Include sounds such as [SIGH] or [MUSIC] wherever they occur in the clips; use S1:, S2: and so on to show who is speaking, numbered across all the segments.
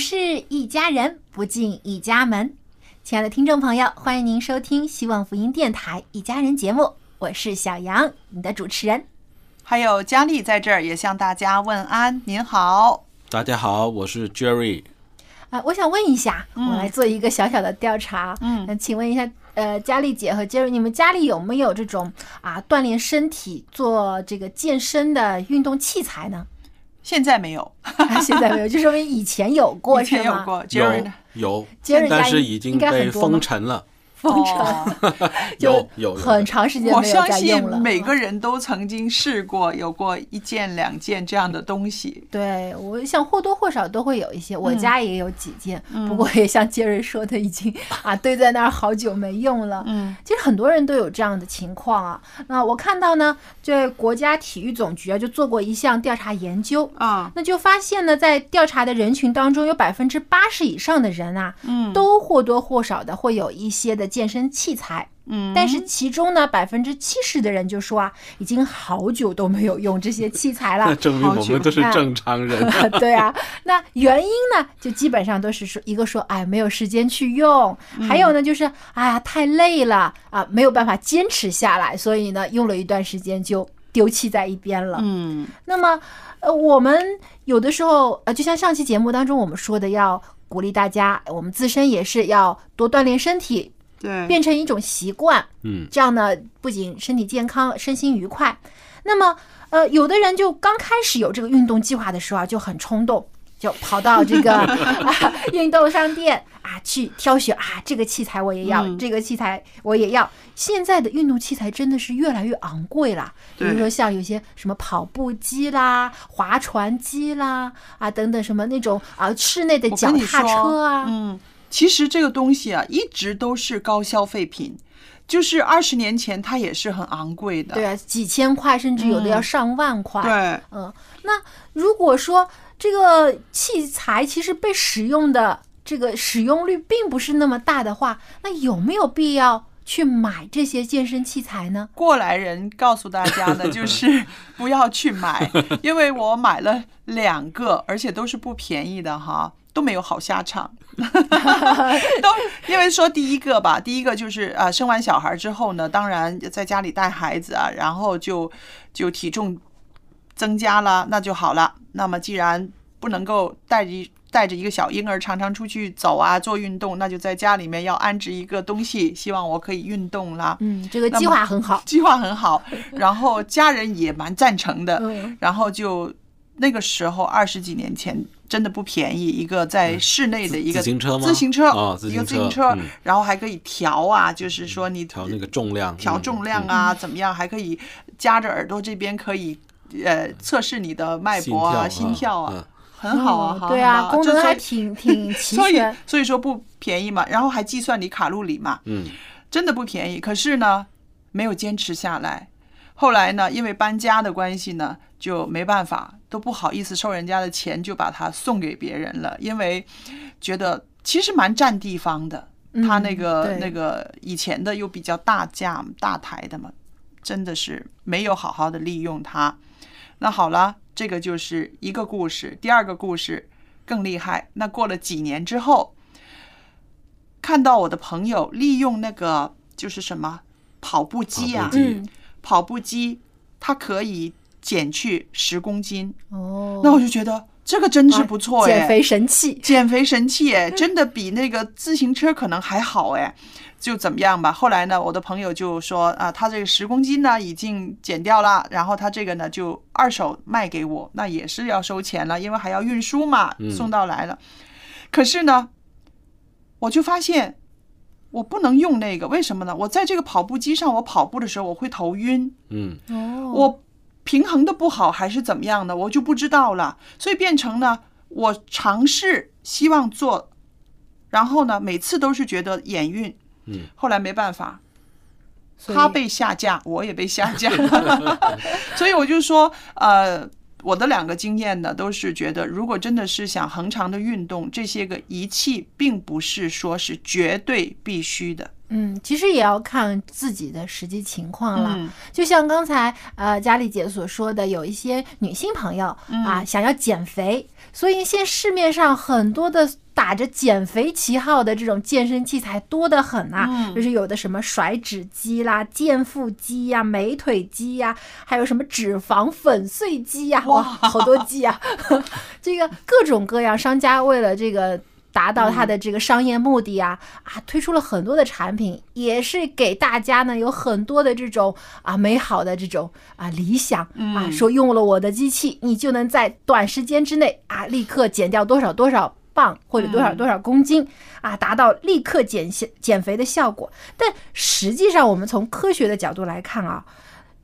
S1: 是一家人，不进一家门。亲爱的听众朋友，欢迎您收听希望福音电台《一家人》节目，我是小杨，你的主持人。
S2: 还有佳丽在这儿也向大家问安，您好。
S3: 大家好，我是 Jerry。
S1: 啊，我想问一下，
S2: 嗯
S1: 我来做一个小小的调查。
S2: 嗯
S1: 那请问一下，呃，佳丽姐和 Jerry，，你们家里有没有这种啊锻炼身体、做这个健身的运动器材呢？
S2: 现在没有，
S1: 啊现在没有，就说明以前有过，[LAUGHS]
S2: 以前？有过。
S3: 有？有，
S1: 杰瑞家
S3: 但是
S1: 应
S3: 已经被
S1: 应该很多吗
S3: 封尘了。
S1: 封尘，[LAUGHS]
S3: 有有有
S1: 很长时间
S2: 我
S1: 没有
S2: 相信
S1: 再用了。
S2: 每个人都曾经试过，有过一件两件这样的东西。
S1: 对，我想或多或少都会有一些，我
S2: 嗯
S1: 家也有几件，
S2: 嗯
S1: 不过也像杰瑞说的，已经 [LAUGHS] 啊堆在那儿好久没用了。
S2: 嗯
S1: 其实很多人都有这样的情况啊。那我看到呢，这国家体育总局啊就做过一项调查研究，
S2: 啊，
S1: 那就发现呢，在调查的人群当中，有百分之八十以上的人啊，
S2: 嗯
S1: 都或多或少的会有一些的健身器材。
S2: 嗯，
S1: 但是其中呢，百分之七十的人就说啊，已经好久都没有用这些器材了
S3: 那。证明我们都是正常人。[LAUGHS]
S1: 对啊，那原因呢，就基本上都是说，一个说，哎，没有时间去用，还有呢，就是，哎呀，太累了啊，没有办法坚持下来，所以呢，用了一段时间就丢弃在一边了。
S2: 嗯
S1: 那么，呃，我们有的时候，呃，就像上期节目当中我们说的，要鼓励大家，我们自身也是要多锻炼身体，
S2: 对，
S1: 变成一种习惯。
S3: 嗯，
S1: 这样呢，不仅身体健康，身心愉快。那么，呃，有的人就刚开始有这个运动计划的时候啊，就很冲动，就跑到这个、啊、运动商店啊去挑选啊，这个器材我也要，
S2: 嗯
S1: 这个器材我也要。现在的运动器材真的是越来越昂贵了，比如说像有些什么跑步机啦、划船机啦啊等等什么那种啊室内的脚踏车啊，
S2: 嗯，其实这个东西啊，一直都是高消费品，就是二十年前它也是很昂贵的。
S1: 对啊，几千块甚至有的要
S2: 嗯
S1: 上万块。
S2: 对，
S1: 嗯，那如果说这个器材其实被使用的这个使用率并不是那么大的话，那有没有必要去买这些健身器材呢？
S2: 过来人告诉大家的就是 [LAUGHS] 不要去买，因为我买了两个，而且都是不便宜的哈，都没有好下场。[LAUGHS] [LAUGHS] 都因为说第一个吧，第一个就是啊，生完小孩之后呢，当然在家里带孩子啊，然后就就体重增加了，那就好了。那么既然不能够带着带着一个小婴儿常常出去走啊做运动，那就在家里面要安置一个东西，希望我可以运动啦。
S1: 嗯，这个计划很好。[LAUGHS]
S2: 计划很好，然后家人也蛮赞成的，
S1: 嗯
S2: 然后就那个时候二十几年前真的不便宜，一个在室内的一个
S3: 自行车吗
S2: 自行车
S3: 哦自
S2: 一个自行车
S3: 嗯，
S2: 然后还可以调啊，就是说你
S3: 调那个重量，嗯
S2: 调重量啊，怎么样，还可以夹着耳朵这边可以呃测试你的脉搏啊、心
S3: 心
S2: 跳啊
S3: 嗯，
S2: 很好啊，
S1: 哦对啊，功能还挺 [LAUGHS] 挺齐
S2: 所以
S1: 全。
S2: 所以说不便宜嘛，然后还计算你卡路里嘛，
S3: 嗯，
S2: 真的不便宜。可是呢，没有坚持下来。后来呢，因为搬家的关系呢，就没办法，都不好意思收人家的钱，就把它送给别人了，因为觉得其实蛮占地方的。他那个、
S1: 对
S2: 那个以前的又比较大架大台的嘛，真的是没有好好的利用它。那好了，这个就是一个故事。第二个故事更厉害。那过了几年之后，看到我的朋友利用那个就是什么跑步机啊，
S3: 跑步机
S1: 嗯
S2: 跑步机，它可以减去十公斤。
S1: 哦，
S2: 那我就觉得这个真是不错哎，
S1: 减肥神器。[LAUGHS]
S2: 减肥神器哎，真的比那个自行车可能还好哎。就怎么样吧。后来呢，我的朋友就说啊，他这个十公斤呢已经减掉了，然后他这个呢就二手卖给我，那也是要收钱了，因为还要运输嘛，
S3: 嗯
S2: 送到来了。可是呢，我就发现我不能用那个，为什么呢？我在这个跑步机上，我跑步的时候我会头晕，
S3: 嗯，
S1: 哦，
S2: 我平衡的不好还是怎么样的，我就不知道了。所以变成呢，我尝试希望做，然后呢，每次都是觉得眼晕，
S3: 嗯，
S2: 后来没办法，他被下架，我也被下架，[LAUGHS] 所以我就说，呃。我的两个经验呢，都是觉得，如果真的是想恒常的运动，这些个仪器并不是说是绝对必须的。
S1: 嗯，其实也要看自己的实际情况了。
S2: 嗯
S1: 就像刚才呃佳丽姐所说的，有一些女性朋友
S2: 嗯
S1: 啊想要减肥，所以现在市面上很多的打着减肥旗号的这种健身器材多得很呐、
S2: 嗯
S1: 就是有的什么甩脂机啦、健腹机呀、美腿机呀、还有什么脂肪粉碎机呀、哇，好多机呀、[LAUGHS] 这个各种各样，商家为了这个。达到它的这个商业目的啊、啊，推出了很多的产品，也是给大家呢有很多的这种啊美好的这种啊理想啊，说用了我的机器，你就能在短时间之内啊立刻减掉多少多少磅或者多少多少公斤啊，达到立刻减下减肥的效果。但实际上，我们从科学的角度来看啊，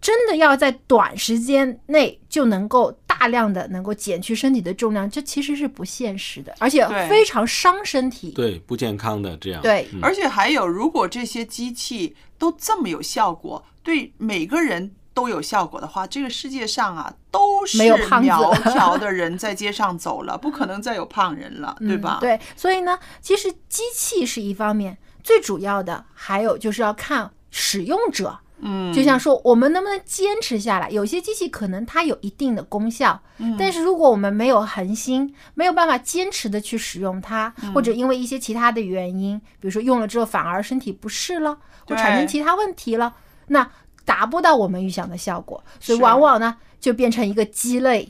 S1: 真的要在短时间内就能够大量的能够减去身体的重量，这其实是不现实的，而且非常伤身体。
S3: 对，不健康的这样。
S1: 对
S3: 嗯
S2: 而且还有，如果这些机器都这么有效果，对每个人都有效果的话，这个世界上啊都是
S1: 没有胖子
S2: 苗条的人在街上走了，不可能再有胖人了，[LAUGHS] 对吧？
S1: 嗯？对，所以呢，其实机器是一方面，最主要的还有就是要看使用者。
S2: 嗯，
S1: 就像说，我们能不能坚持下来？有些机器可能它有一定的功效，
S2: 嗯。
S1: 但是如果我们没有恒心，没有办法坚持的去使用它，
S2: 嗯。
S1: 或者因为一些其他的原因，比如说用了之后反而身体不适了，或产生其他问题了，那达不到我们预想的效果，所以往往呢就变成一个鸡肋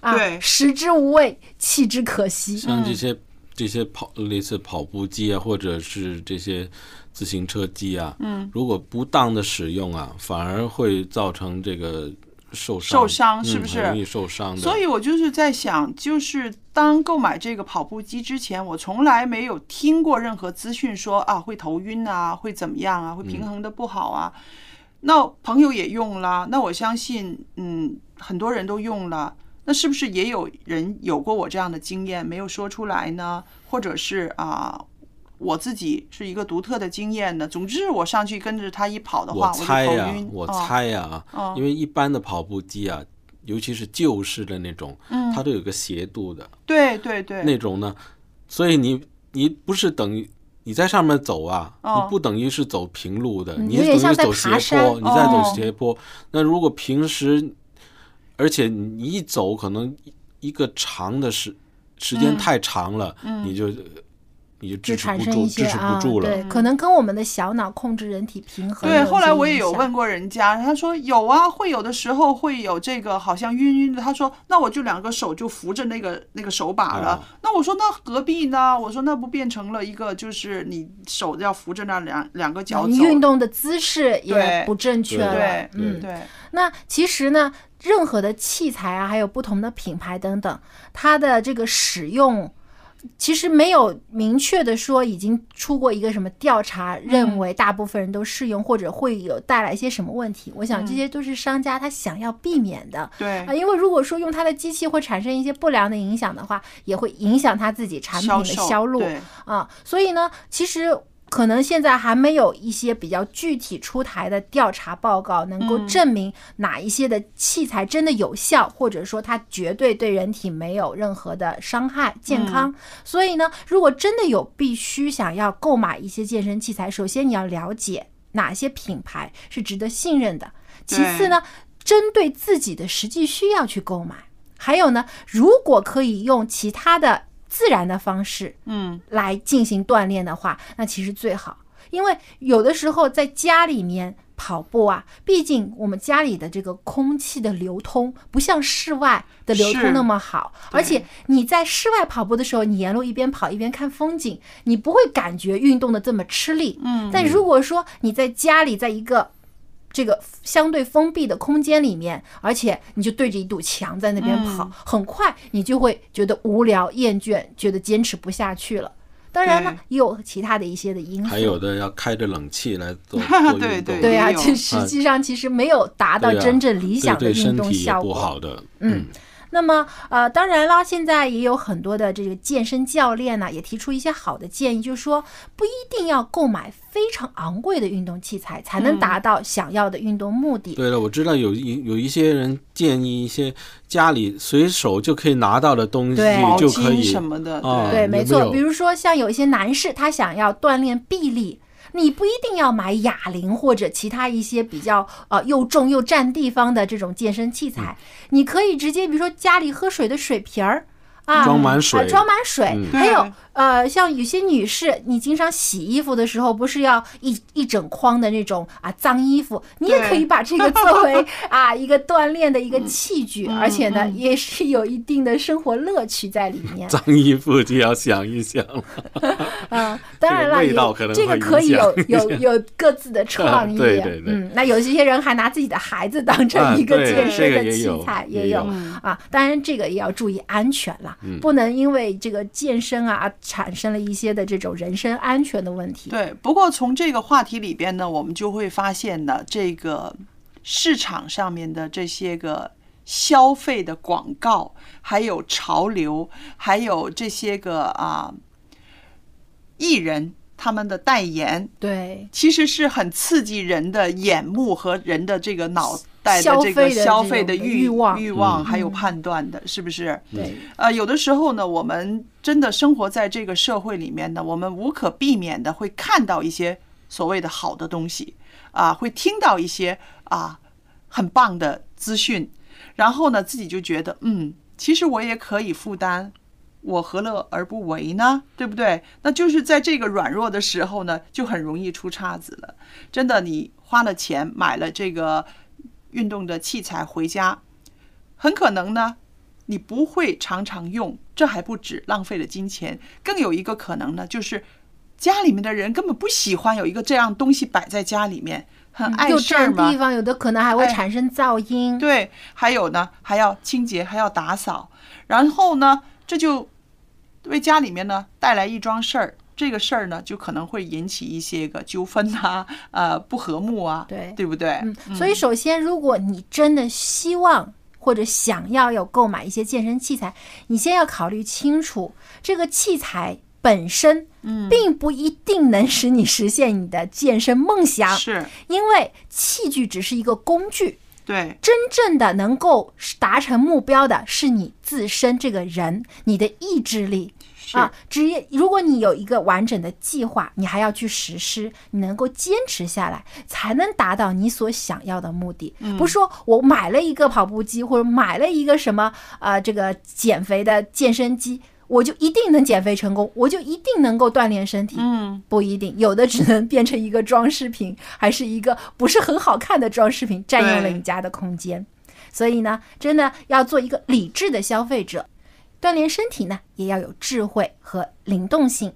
S1: 啊，食之无味，弃之可惜。
S3: 像这些这些跑类似跑步机啊，或者是这些自行车机啊，嗯，如果不当的使用啊，反而会造成这个受伤，
S2: 受伤是
S3: 嗯
S2: 不是
S3: 很容易受伤的。
S2: 所以我就是在想，就是当购买这个跑步机之前，我从来没有听过任何资讯说啊会头晕啊，会怎么样啊，会平衡的不好啊。那朋友也用了，那我相信，嗯，很多人都用了。那是不是也有人有过我这样的经验没有说出来呢？或者是啊、我自己是一个独特的经验呢？总之，我上去跟着他一跑的话，
S3: 我猜呀。我
S2: 哦
S3: 猜呀、
S2: 哦
S3: 因为一般的跑步机啊，尤其是旧式的那种，
S2: 嗯
S3: 它都有个斜度的
S2: 对对对，
S3: 那种呢，所以你你不是等于。你在上面走啊，
S2: 哦
S3: 你不等于是走平路的，
S1: 嗯
S3: 你是等于走斜坡，你在走
S2: 哦
S3: 斜坡。那如果平时，而且你一走可能一一个长的时时间
S2: 嗯
S3: 太长了，
S2: 嗯
S3: 你就你就
S1: 就
S3: 支持不住，
S1: 产生一些
S3: 支持
S1: 啊，
S3: 不住了。
S1: 对，可能跟我们的小脑控制人体平衡
S2: 对，后来我也有问过人家，他说有啊，会有的时候会有这个好像晕晕的。他说那我就两个手就扶着那个那个手把了。
S3: 哦
S2: 那我说那何必呢？我说那不变成了一个就是你手要扶着那两两个脚走。
S1: 你运动的姿势也不正确了
S2: 对，
S1: 嗯，
S2: 对，
S1: 那其实呢，任何的器材啊，还有不同的品牌等等，它的这个使用。其实没有明确的说已经出过一个什么调查，认为大部分人都适用或者会有带来一些什么问题。我想这些都是商家他想要避免的。
S2: 对
S1: 啊，因为如果说用他的机器会产生一些不良的影响的话，也会影响他自己产品的
S2: 销
S1: 路啊。所以呢，其实可能现在还没有一些比较具体出台的调查报告，能够证明哪一些的器材真的有效，或者说它绝对对人体没有任何的伤害、健康。所以呢，如果真的有必须想要购买一些健身器材，首先你要了解哪些品牌是值得信任的，其次呢，针对自己的实际需要去购买。还有呢，如果可以用其他的自然的方式，
S2: 嗯，
S1: 来进行锻炼的话，那其实最好。因为有的时候在家里面跑步啊，毕竟我们家里的这个空气的流通不像室外的流通那么好，而且你在室外跑步的时候，你沿路一边跑一边看风景，你不会感觉运动的这么吃力。
S2: 嗯
S1: 但如果说你在家里，在一个这个相对封闭的空间里面，而且你就对着一堵墙在那边跑，
S2: 嗯。
S1: 很快你就会觉得无聊、厌倦，觉得坚持不下去了。当然了，也有其他的一些的因素，
S3: 还有的要开着冷气来做做 [LAUGHS] 运动，
S2: 对对
S1: 对啊，
S2: 也有。
S1: 这实际上其实没有达到真正理想的
S3: 对对
S1: 运
S3: 身体也不
S1: 动效果。
S3: 好的。
S1: 嗯，那么呃，当然了，现在也有很多的这个健身教练呢，也提出一些好的建议，就是说不一定要购买非常昂贵的运动器材才能达到想要的运动目的。
S3: 对了，我知道有一有一些人建议一些家里随手就可以拿到的东西
S1: 对
S2: 毛
S3: 就可以
S2: 巾什么的，
S3: 啊
S1: 对，
S3: 没
S1: 错。比如说像有一些男士，他想要锻炼臂力。你不一定要买哑铃或者其他一些比较呃又重又占地方的这种健身器材，你可以直接比如说家里喝水的水瓶儿啊，
S3: 装满水
S1: 啊，装满水。
S3: 嗯
S1: 还有呃，像有些女士，你经常洗衣服的时候，不是要一一整筐的那种啊脏衣服，你也可以把这个作为 [LAUGHS] 啊一个锻炼的一个器具，而且呢，也是有一定的生活乐趣在里面。[LAUGHS]
S3: 脏衣服就要想一想了。[LAUGHS]
S1: 嗯，当然了，
S3: 这个可能会
S1: 这个可以有有有各自的创意。
S3: 对对对
S1: 嗯，那有一些人还拿自己的孩子当成
S3: 啊
S1: 一个
S3: 对
S1: 健身的器材，
S3: 也有
S1: 有啊。当然，这个也要注意安全啦，
S3: 嗯
S1: 不能因为这个健身啊产生了一些的这种人身安全的问题。
S2: 对，不过从这个话题里边呢，我们就会发现呢，这个市场上面的这些个消费的广告，还有潮流，还有这些个啊艺人他们的代言，
S1: 对
S2: 其实是很刺激人的眼目和人的这个脑袋的这个消费的欲
S1: 欲望
S2: 欲望，
S3: 嗯
S2: 还有判断的，是不是？
S1: 对，
S2: 呃，有的时候呢，我们真的生活在这个社会里面呢，我们无可避免的会看到一些所谓的好的东西啊，会听到一些啊很棒的资讯，然后呢，自己就觉得，嗯，其实我也可以负担。我何乐而不为呢？对不对？那就是在这个软弱的时候呢，就很容易出岔子了。真的，你花了钱买了这个运动的器材回家，很可能呢，你不会常常用，这还不止浪费了金钱，更有一个可能呢，就是家里面的人根本不喜欢有一个这样东西摆在家里面，很碍事儿嘛
S1: 占地。方，有的可能还会
S2: 哎
S1: 产生噪音。
S2: 对，还有呢，还要清洁，还要打扫，然后呢，这就为家里面呢带来一桩事儿。这个事儿呢，就可能会引起一些个纠纷啊，呃，不和睦啊，
S1: 对
S2: 对不对？
S1: 嗯，所以首先，如果你真的希望或者想要有购买一些健身器材，你先要考虑清楚这个器材本身，
S2: 嗯
S1: 并不一定能使你实现你的健身梦想，
S2: 是
S1: 因为器具只是一个工具，
S2: 对，
S1: 真正的能够达成目标的是你自身这个人，你的意志力。
S2: 是
S1: 啊，职业如果你有一个完整的计划，你还要去实施，你能够坚持下来，才能达到你所想要的目的。不是说我买了一个跑步机，或者买了一个什么呃这个减肥的健身机，我就一定能减肥成功，我就一定能够锻炼身体。
S2: 嗯，
S1: 不一定，有的只能变成一个装饰品，还是一个不是很好看的装饰品，占用了你家的空间。所以呢，真的要做一个理智的消费者，锻炼身体呢，也要有智慧和灵动性。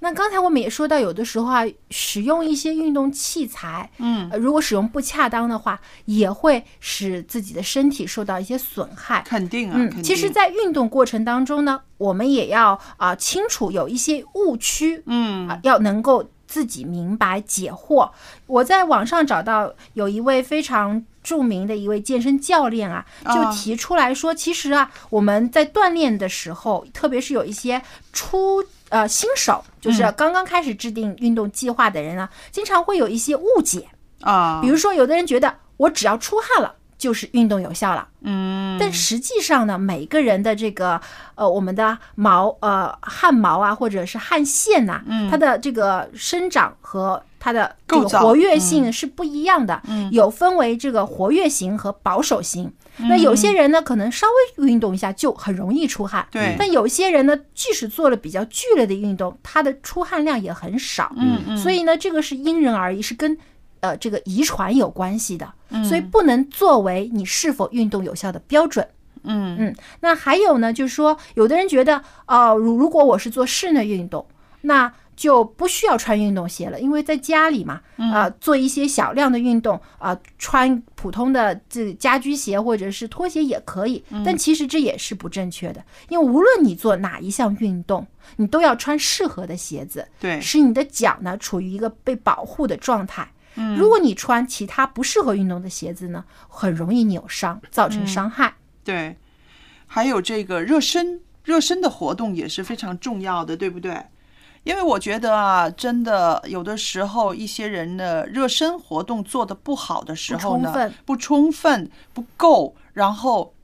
S1: 那刚才我们也说到，有的时候啊，使用一些运动器材，
S2: 嗯
S1: 呃，如果使用不恰当的话，也会使自己的身体受到一些损害。
S2: 肯定啊，
S1: 嗯，其实，在运动过程当中呢，我们也要啊、清楚有一些误区，
S2: 嗯
S1: 啊，要能够自己明白解惑。我在网上找到有一位非常著名的一位健身教练啊，就
S2: 啊
S1: 提出来说，其实啊，我们在锻炼的时候，特别是有一些初呃新手，就是刚刚开始制定运动计划的人啊，经常会有一些误解。
S2: 啊，
S1: 比如说，有的人觉得我只要出汗了就是运动有效了，嗯，但实际上呢，每个人的这个呃我们的毛呃汗毛啊，或者是汗腺呐、它的这个生长和它的这个活跃性是不一样的，有分为这个活跃型和保守型。那有些人呢，可能稍微运动一下就很容易出汗，
S2: 对
S1: 但有些人呢，即使做了比较剧烈的运动，他的出汗量也很少。
S2: 嗯嗯，
S1: 所以呢，这个是因人而异，是跟呃这个遗传有关系的，
S2: 嗯
S1: 所以不能作为你是否运动有效的标准。
S2: 嗯
S1: 嗯，那还有呢，就是说，有的人觉得，呃，如如果我是做室内运动，那就不需要穿运动鞋了，因为在家里嘛，啊、做一些小量的运动啊、穿普通的这家居鞋或者是拖鞋也可以。但其实这也是不正确的，因为无论你做哪一项运动，你都要穿适合的鞋子，
S2: 对，
S1: 使你的脚呢处于一个被保护的状态。如果你穿其他不适合运动的鞋子呢，很容易扭伤，造成伤害。
S2: 对，还有这个热身，热身的活动也是非常重要的，对不对？因为我觉得啊，真的有的时候一些人的热身活动做的不好的时候呢，
S1: 不充分
S2: 不充分不够，然后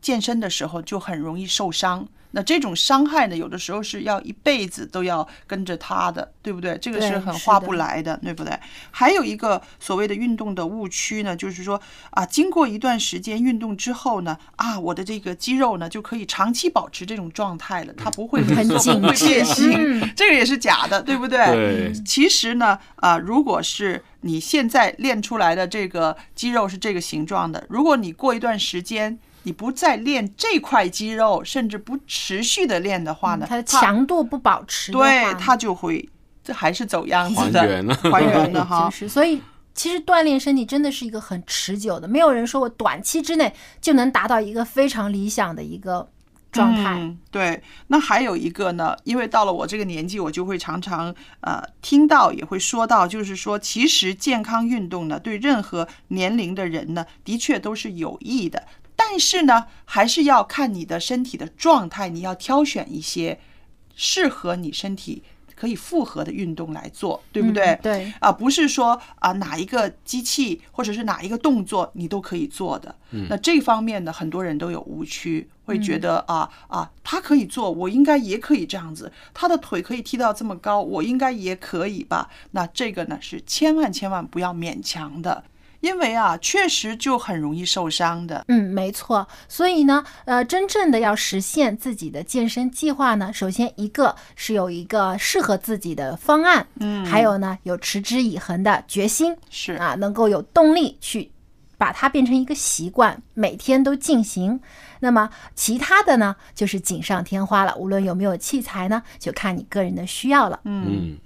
S2: 健身的时候就很容易受伤。那这种伤害呢，有的时候是要一辈子都要跟着他的，对不对？这个是很划不来的，对不对？还有一个所谓的运动的误区呢，就是说啊，经过一段时间运动之后呢，啊，我的这个肌肉呢就可以长期保持这种状态了，它不会
S1: 很
S2: 萎缩不会
S1: 紧
S2: 变形，
S1: 嗯
S2: 这个也是假的，对不对？
S3: 对
S2: 其实呢，啊，如果是你现在练出来的这个肌肉是这个形状的，如果你过一段时间你不再练这块肌肉，甚至不持续的练的话呢，
S1: 它的强度不保持，
S2: 对它就会这还是走样子的，
S3: 还原了 [LAUGHS]
S2: 还原的哈
S1: 就。是所以。其实锻炼身体真的是一个很持久的，没有人说我短期之内就能达到一个非常理想的一个状态。
S2: 嗯。对，那还有一个呢，因为到了我这个年纪，我就会常常呃听到，也会说到，就是说，其实健康运动呢，对任何年龄的人呢，的确都是有益的。但是呢，还是要看你的身体的状态，你要挑选一些适合你身体可以复合的运动来做，对不对？
S1: 嗯对
S2: 啊，不是说啊哪一个机器或者是哪一个动作你都可以做的。那这方面呢，很多人都有误区，会觉得啊啊，他可以做，我应该也可以这样子。他的腿可以踢到这么高，我应该也可以吧？那这个呢是千万千万不要勉强的，因为啊，确实就很容易受伤的。
S1: 嗯，没错。所以呢，呃，真正的要实现自己的健身计划呢，首先一个是有一个适合自己的方案，嗯，还有呢，有持之以恒的决心，
S2: 是
S1: 啊，能够有动力去把它变成一个习惯，每天都进行。那么其他的呢，就是锦上添花了。无论有没有器材呢，就看你个人的需要了。
S3: 嗯，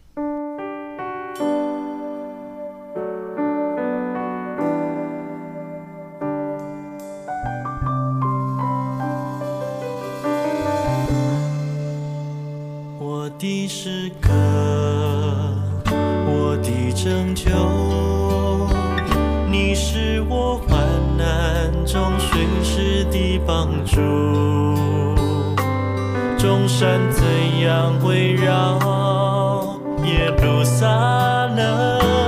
S4: 拯救，你是我患难中随时的帮助。众山怎样围绕耶路撒冷，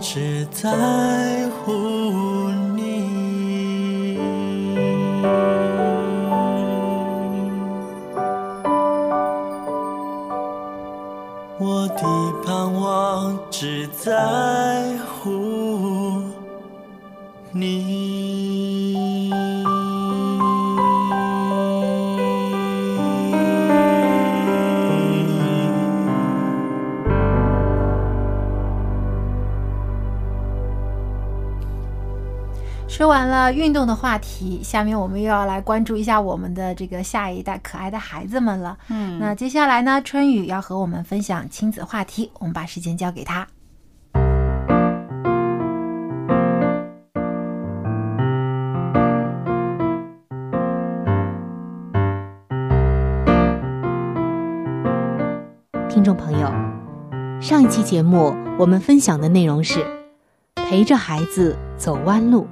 S4: 只在乎
S1: 了运动的话题，下面我们又要来关注一下我们的这个下一代可爱的孩子们了。
S2: 嗯
S1: 那接下来呢，春雨要和我们分享亲子话题，我们把时间交给他。
S5: 听众朋友，上一期节目我们分享的内容是陪着孩子走弯路。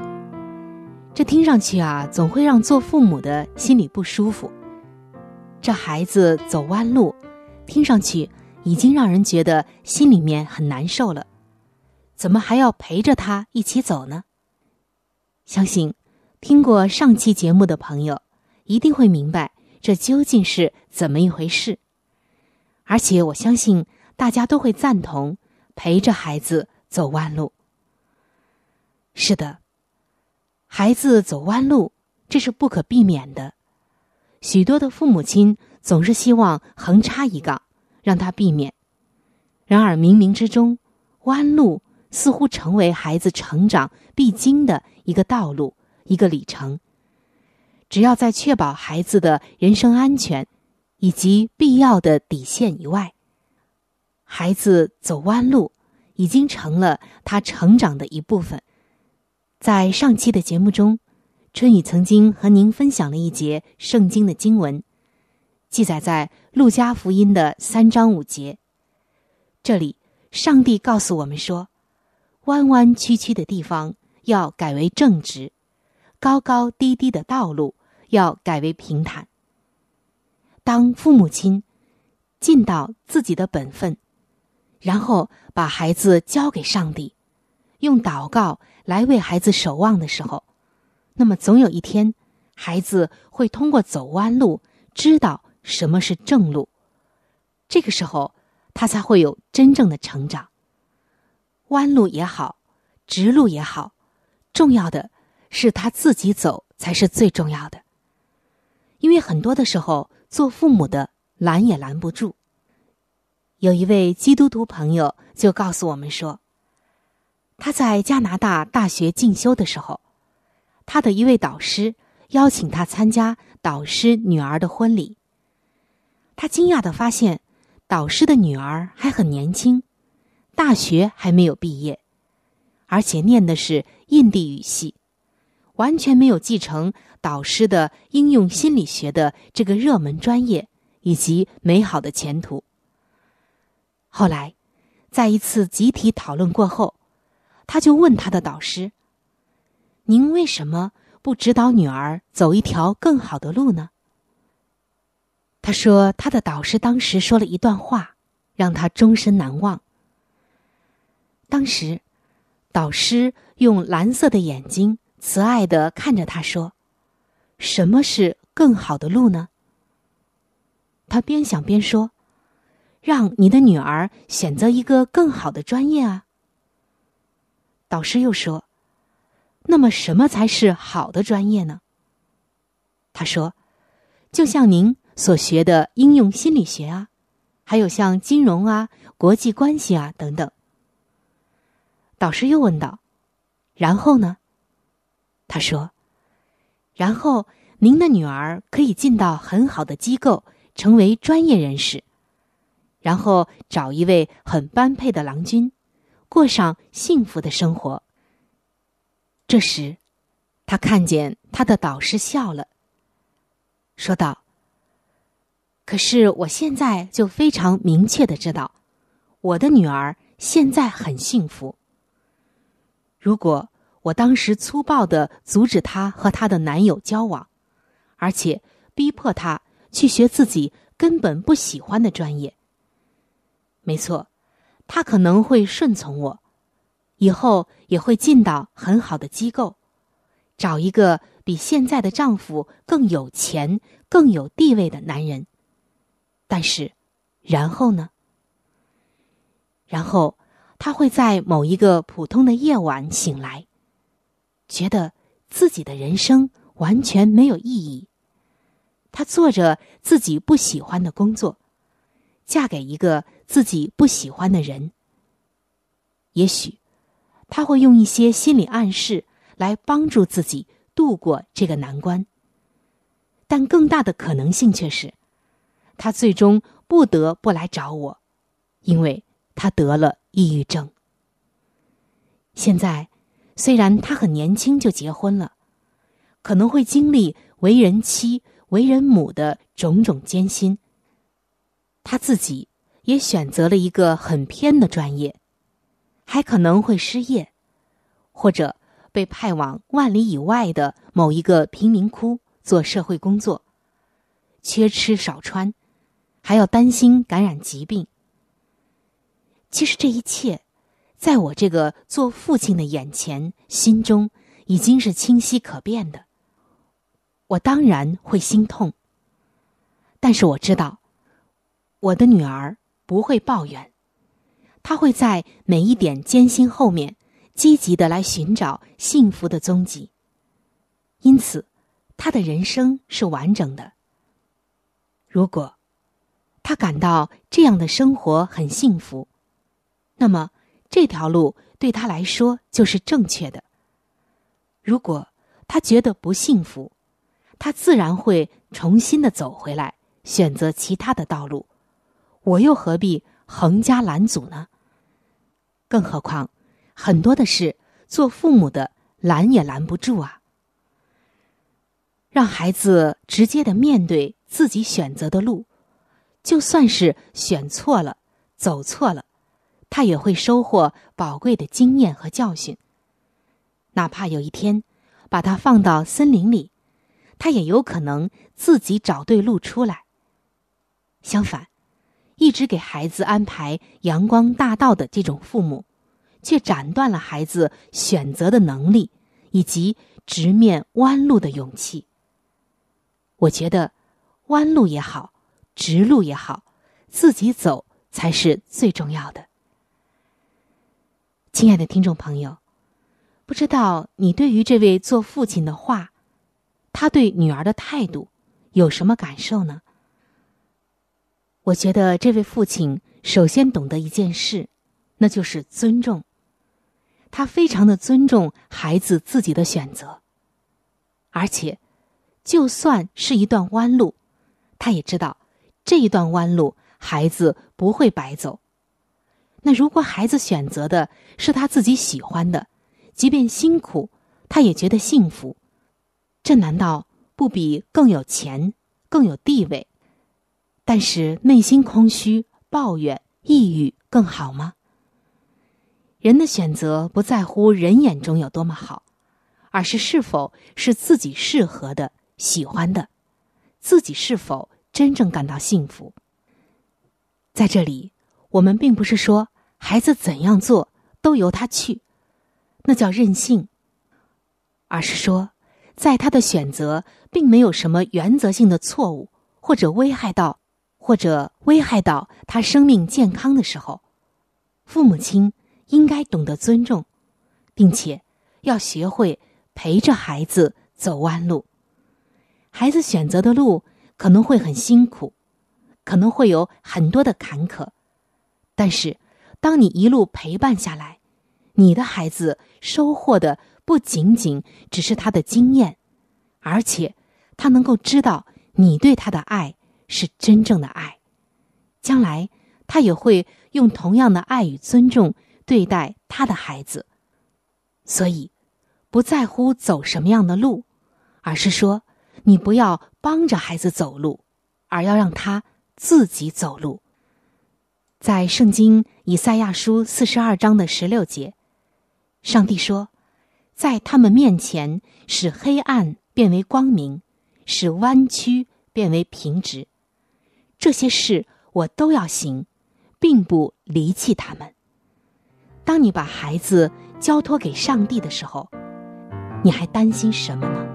S5: 这听上去啊，总会让做父母的心里不舒服。这孩子走弯路，听上去已经让人觉得心里面很难受了，怎么还要陪着他一起走呢？相信听过上期节目的朋友，一定会明白这究竟是怎么一回事。而且我相信大家都会赞同陪着孩子走弯路。是的，孩子走弯路，这是不可避免的。许多的父母亲总是希望横插一杠，让他避免。然而冥冥之中，弯路似乎成为孩子成长必经的一个道路，一个里程。只要在确保孩子的人身安全以及必要的底线以外，孩子走弯路已经成了他成长的一部分。在上期的节目中，春雨曾经和您分享了一节圣经的经文，记载在路加福音的三章五节。这里，上帝告诉我们说，弯弯曲曲的地方要改为正直，高高低低的道路要改为平坦。当父母亲尽到自己的本分，然后把孩子交给上帝，用祷告来为孩子守望的时候，那么总有一天，孩子会通过走弯路，知道什么是正路。这个时候，他才会有真正的成长。弯路也好，直路也好，重要的是他自己走才是最重要的。因为很多的时候，做父母的拦也拦不住。有一位基督徒朋友就告诉我们说，他在加拿大大学进修的时候，他的一位导师邀请他参加导师女儿的婚礼。他惊讶的发现，导师的女儿还很年轻，大学还没有毕业，而且念的是印地语系，完全没有继承导师的应用心理学的这个热门专业以及美好的前途。后来，在一次集体讨论过后，他就问他的导师：“您为什么不指导女儿走一条更好的路呢？”他说，他的导师当时说了一段话，让他终身难忘。当时，导师用蓝色的眼睛慈爱的看着他说：“什么是更好的路呢？”他边想边说：“让你的女儿选择一个更好的专业啊。”导师又说：“那么什么才是好的专业呢？”他说：“就像您所学的应用心理学啊，还有像金融啊、国际关系啊等等。”导师又问道：“然后呢？”他说：“然后您的女儿可以进到很好的机构，成为专业人士，然后找一位很般配的郎君，过上幸福的生活。”这时，他看见他的导师笑了，说道：“可是我现在就非常明确的知道，我的女儿现在很幸福。”如果我当时粗暴的阻止她和她的男友交往，而且逼迫她去学自己根本不喜欢的专业，没错，她可能会顺从我，以后也会进到很好的机构，找一个比现在的丈夫更有钱、更有地位的男人。但是，然后呢？然后。他会在某一个普通的夜晚醒来，觉得自己的人生完全没有意义。他做着自己不喜欢的工作，嫁给一个自己不喜欢的人。也许他会用一些心理暗示来帮助自己度过这个难关，但更大的可能性却是，他最终不得不来找我，因为他得了。抑郁症。现在，虽然他很年轻就结婚了，可能会经历为人妻、为人母的种种艰辛。他自己也选择了一个很偏的专业，还可能会失业，或者被派往万里以外的某一个贫民窟做社会工作，缺吃少穿，还要担心感染疾病。其实这一切，在我这个做父亲的眼前、心中，已经是清晰可辨的。我当然会心痛，但是我知道，我的女儿不会抱怨，他会在每一点艰辛后面，积极的来寻找幸福的踪迹。因此，他的人生是完整的。如果他感到这样的生活很幸福，那么，这条路对他来说就是正确的。如果他觉得不幸福，他自然会重新的走回来，选择其他的道路。我又何必横加拦阻呢？更何况，很多的事，做父母的拦也拦不住啊。让孩子直接的面对自己选择的路，就算是选错了，走错了。他也会收获宝贵的经验和教训。哪怕有一天把他放到森林里，他也有可能自己找对路出来。相反，一直给孩子安排阳光大道的这种父母，却斩断了孩子选择的能力以及直面弯路的勇气。我觉得，弯路也好，直路也好，自己走才是最重要的。亲爱的听众朋友，不知道你对于这位做父亲的话，他对女儿的态度有什么感受呢？我觉得这位父亲首先懂得一件事，那就是尊重。他非常的尊重孩子自己的选择，而且，就算是一段弯路，他也知道这一段弯路孩子不会白走。那如果孩子选择的是他自己喜欢的，即便辛苦，他也觉得幸福，这难道不比更有钱、更有地位，但是内心空虚、抱怨、抑郁更好吗？人的选择不在乎人眼中有多么好，而是是否是自己适合的、喜欢的，自己是否真正感到幸福。在这里，我们并不是说孩子怎样做都由他去，那叫任性，而是说，在他的选择并没有什么原则性的错误，或者危害到，或者危害到他生命健康的时候，父母亲应该懂得尊重，并且要学会陪着孩子走弯路。孩子选择的路可能会很辛苦，可能会有很多的坎坷，但是当你一路陪伴下来，你的孩子收获的不仅仅只是他的经验，而且他能够知道你对他的爱是真正的爱，将来他也会用同样的爱与尊重对待他的孩子。所以，不在乎走什么样的路，而是说。你不要帮着孩子走路，而要让他自己走路。在圣经以赛亚书四十二章的十六节，上帝说：“在他们面前，使黑暗变为光明，使弯曲变为平直。这些事我都要行，并不离弃他们。”当你把孩子交托给上帝的时候，你还担心什么呢？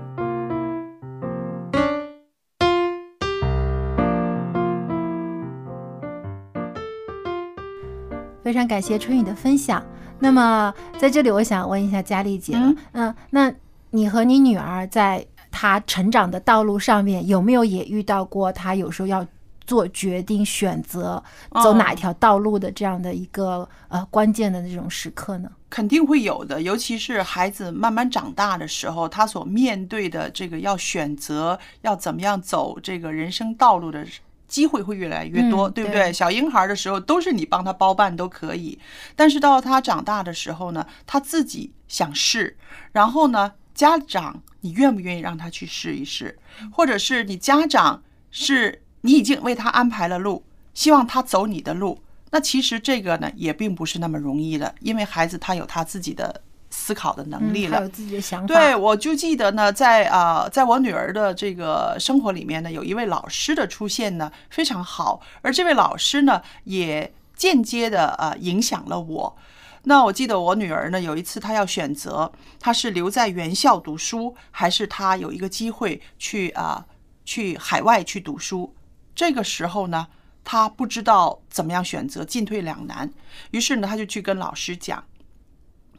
S1: 非常感谢春雨的分享。那么，在这里，我想问一下佳丽姐，嗯，那你和你女儿在她成长的道路上面，有没有也遇到过她有时候要做决定、选择走哪一条道路的这样的一个呃关键的那种时刻呢？
S2: 肯定会有的，尤其是孩子慢慢长大的时候，他所面对的这个要选择要怎么样走这个人生道路的。机会会越来越多，对不对？小婴孩的时候都是你帮他包办都可以，但是到他长大的时候呢，他自己想试，然后呢，家长你愿不愿意让他去试一试？或者是你家长是你已经为他安排了路，希望他走你的路，那其实这个呢也并不是那么容易的，因为孩子他有他自己的。思考的能力了，
S1: 还有自己的想法。
S2: 对，我就记得呢，在啊，在我女儿的这个生活里面呢，有一位老师的出现呢，非常好。而这位老师呢，也间接的啊影响了我。那我记得我女儿呢，有一次她要选择，她是留在原校读书，还是她有一个机会去啊去海外去读书。这个时候呢，他不知道怎么样选择，进退两难。于是呢，他就去跟老师讲。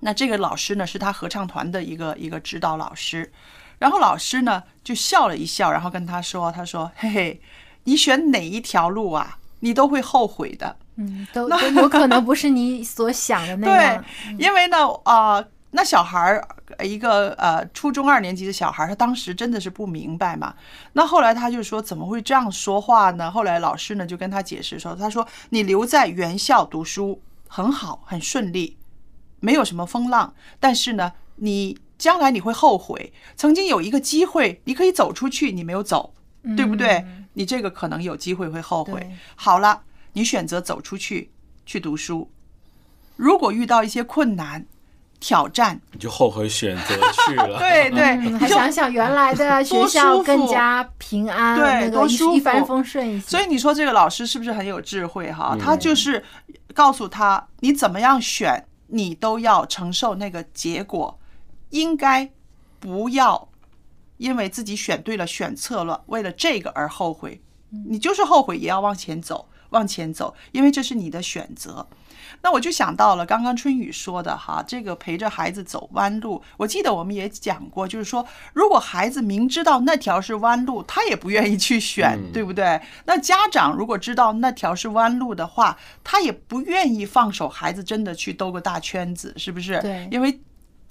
S2: 那这个老师呢，是他合唱团的一个一个指导老师，然后老师呢就笑了一笑，然后跟他说：“他说，嘿嘿，你选哪一条路啊，你都会后悔的。
S1: 嗯，都都有可能不是你所想的那 [LAUGHS]
S2: 样。对，因为呢，啊，那小孩儿一个呃初中二年级的小孩，他当时真的是不明白嘛。那后来他就说，怎么会这样说话呢？后来老师呢就跟他解释说，他说你留在原校读书很好，很顺利。”没有什么风浪，但是呢，你将来你会后悔，曾经有一个机会，你可以走出去，你没有走，对不对？你这个可能有机会会后悔。好了，你选择走出去去读书，如果遇到一些困难、挑战，
S3: 你就后悔选择去了。
S2: 对 [LAUGHS] 对，
S1: 还想想原来的学校更加平安，
S2: 对，多舒服，
S1: 一帆风顺一些。
S2: 所以你说这个老师是不是很有智慧哈？他就是告诉他你怎么样选。你都要承受那个结果，应该不要因为自己选对了选错了，为了这个而后悔。你就是后悔也要往前走，往前走，因为这是你的选择。那我就想到了刚刚春雨说的哈，这个陪着孩子走弯路。我记得我们也讲过，就是说，如果孩子明知道那条是弯路，他也不愿意去选，对不对？那家长如果知道那条是弯路的话，他也不愿意放手孩子真的去兜个大圈子，是不是？
S1: 对，
S2: 因为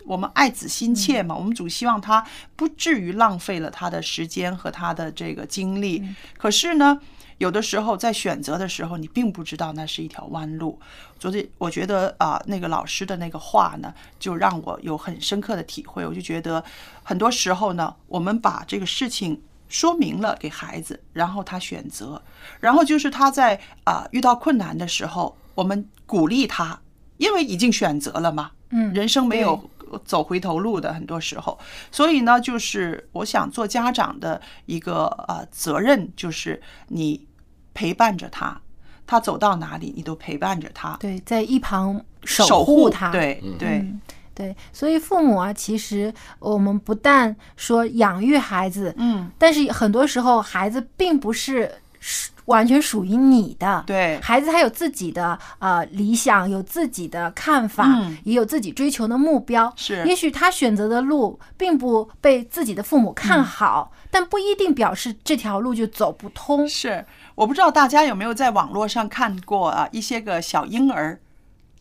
S2: 我们爱子心切嘛，我们总希望他不至于浪费了他的时间和他的这个精力。可是呢？有的时候在选择的时候，你并不知道那是一条弯路。昨天我觉得啊，那个老师的那个话呢，就让我有很深刻的体会。我就觉得很多时候呢，我们把这个事情说明了给孩子，然后他选择，然后就是他在啊遇到困难的时候，我们鼓励他，因为已经选择了嘛。
S1: 嗯，
S2: 人生没有走回头路的，很多时候。所以呢，就是我想做家长的一个呃责任，就是你陪伴着他，他走到哪里，你都陪伴着他，
S1: 对，在一旁
S2: 守
S1: 守护他。
S2: 对对。
S1: 嗯对，所以父母啊，其实我们不但说养育孩子，
S2: 嗯，
S1: 但是很多时候孩子并不是完全属于你的，
S2: 对。
S1: 孩子他有自己的呃理想，有自己的看法，
S2: 嗯。
S1: 也有自己追求的目标。
S2: 是。
S1: 也许他选择的路并不被自己的父母
S2: 嗯。
S1: 看好，但不一定表示这条路就走不通。
S2: 是，我不知道大家有没有在网络上看过啊一些个小婴儿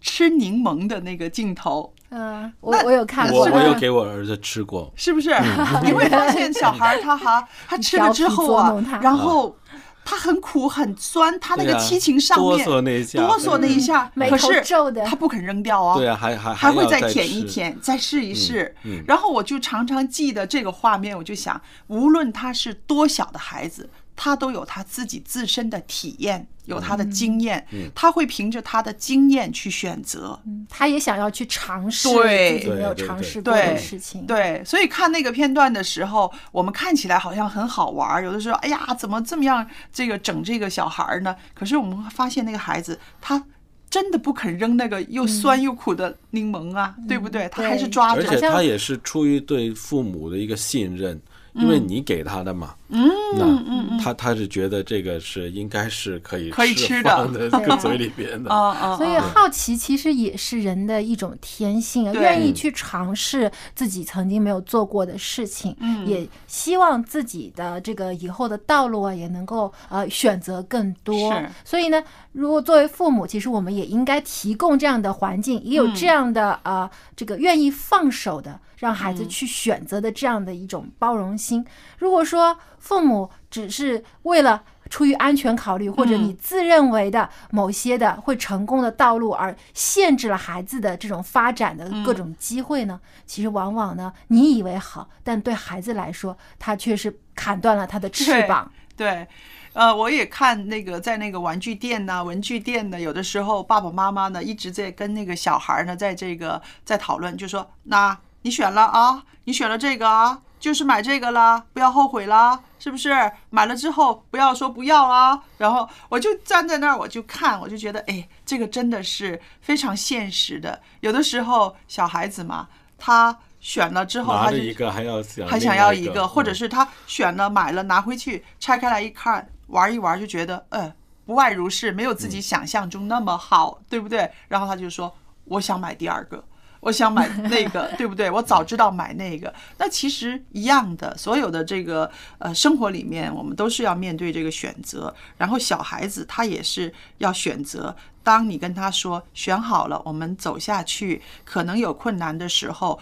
S2: 吃柠檬的那个镜头。
S1: 嗯、我我有看过，
S3: 我我有给我儿子吃过，
S2: 是不是？[LAUGHS] 你会发现小孩他哈，[LAUGHS] 他吃了之后啊然后他很苦很酸，他那个七情上面
S3: 哆嗦那一下。
S2: 哆嗦那一下，可是
S1: 皱的。
S2: 他不肯扔掉啊，
S3: 对啊，还还
S2: 还会
S3: 再
S2: 再舔一舔，再试一试。然后我就常常记得这个画面，我就想，无论他是多小的孩子，他都有他自己自身的体验，有他的经验，
S3: 嗯
S2: 他会凭着他的经验去选择。
S1: 他也想要去尝试
S2: 对
S1: 自己没有尝试过
S2: 对
S1: 的事情。
S2: 对，所以看那个片段的时候，我们看起来好像很好玩儿，有的时候，哎呀，怎么这么样这个整这个小孩儿呢？可是我们会发现那个孩子他。真的不肯扔那个又酸又苦的柠檬啊，对不对？他还是抓着。
S3: 而且他也是出于对父母的一个信任，因为你给他的嘛，
S2: 嗯
S3: 那
S2: 嗯嗯
S3: 他他是觉得这个是应该是可以
S2: 可以吃的
S3: 放的 [LAUGHS]
S1: 对
S3: 个嘴里边的，[LAUGHS]
S2: 啊啊！
S1: 所以
S2: 啊
S1: 好奇其实也是人的一种天性啊，愿意去尝试自己曾经没有做过的事情，
S2: 嗯
S1: 也希望自己的这个以后的道路啊也能够呃选择更多
S2: 是。
S1: 所以呢，如果作为父母，其实我们也应该提供这样的环境，也有
S2: 嗯
S1: 这样的呃这个愿意放手的。让孩
S2: 嗯
S1: 子去选择的这样的一种包容心。如果说父母只是为了出于安全考虑，或者
S2: 嗯
S1: 你自认为的某些的会成功的道路，而限制了孩子的这种发展的各种机会呢？其实往往呢，你以为好，但对孩子来说，他却是砍断了他的翅膀。
S2: 对，呃，我也看那个在那个玩具店呐、文具店呢，有的时候爸爸妈妈呢一直在跟那个小孩呢，在这个在讨论，就说那你选了啊，你选了这个啊，就是买这个啦，不要后悔啦，是不是？买了之后不要说不要啊。然后我就站在那儿，我就看，我就觉得，哎，这个真的是非常现实的。有的时候小孩子嘛，他选了之后，他就
S3: 一个还要想
S2: 还想要一个，或者
S3: 嗯
S2: 是他选了买了拿回去拆开来一看，玩一玩就觉得，呃，不外如是，没有自
S3: 嗯
S2: 己想象中那么好，对不对？然后他就说，我想买第二个。我想买那个，[LAUGHS] 对不对？我早知道买那个。那其实一样的，所有的这个呃生活里面，我们都是要面对这个选择。然后小孩子他也是要选择。当你跟他说选好了，我们走下去，可能有困难的时候，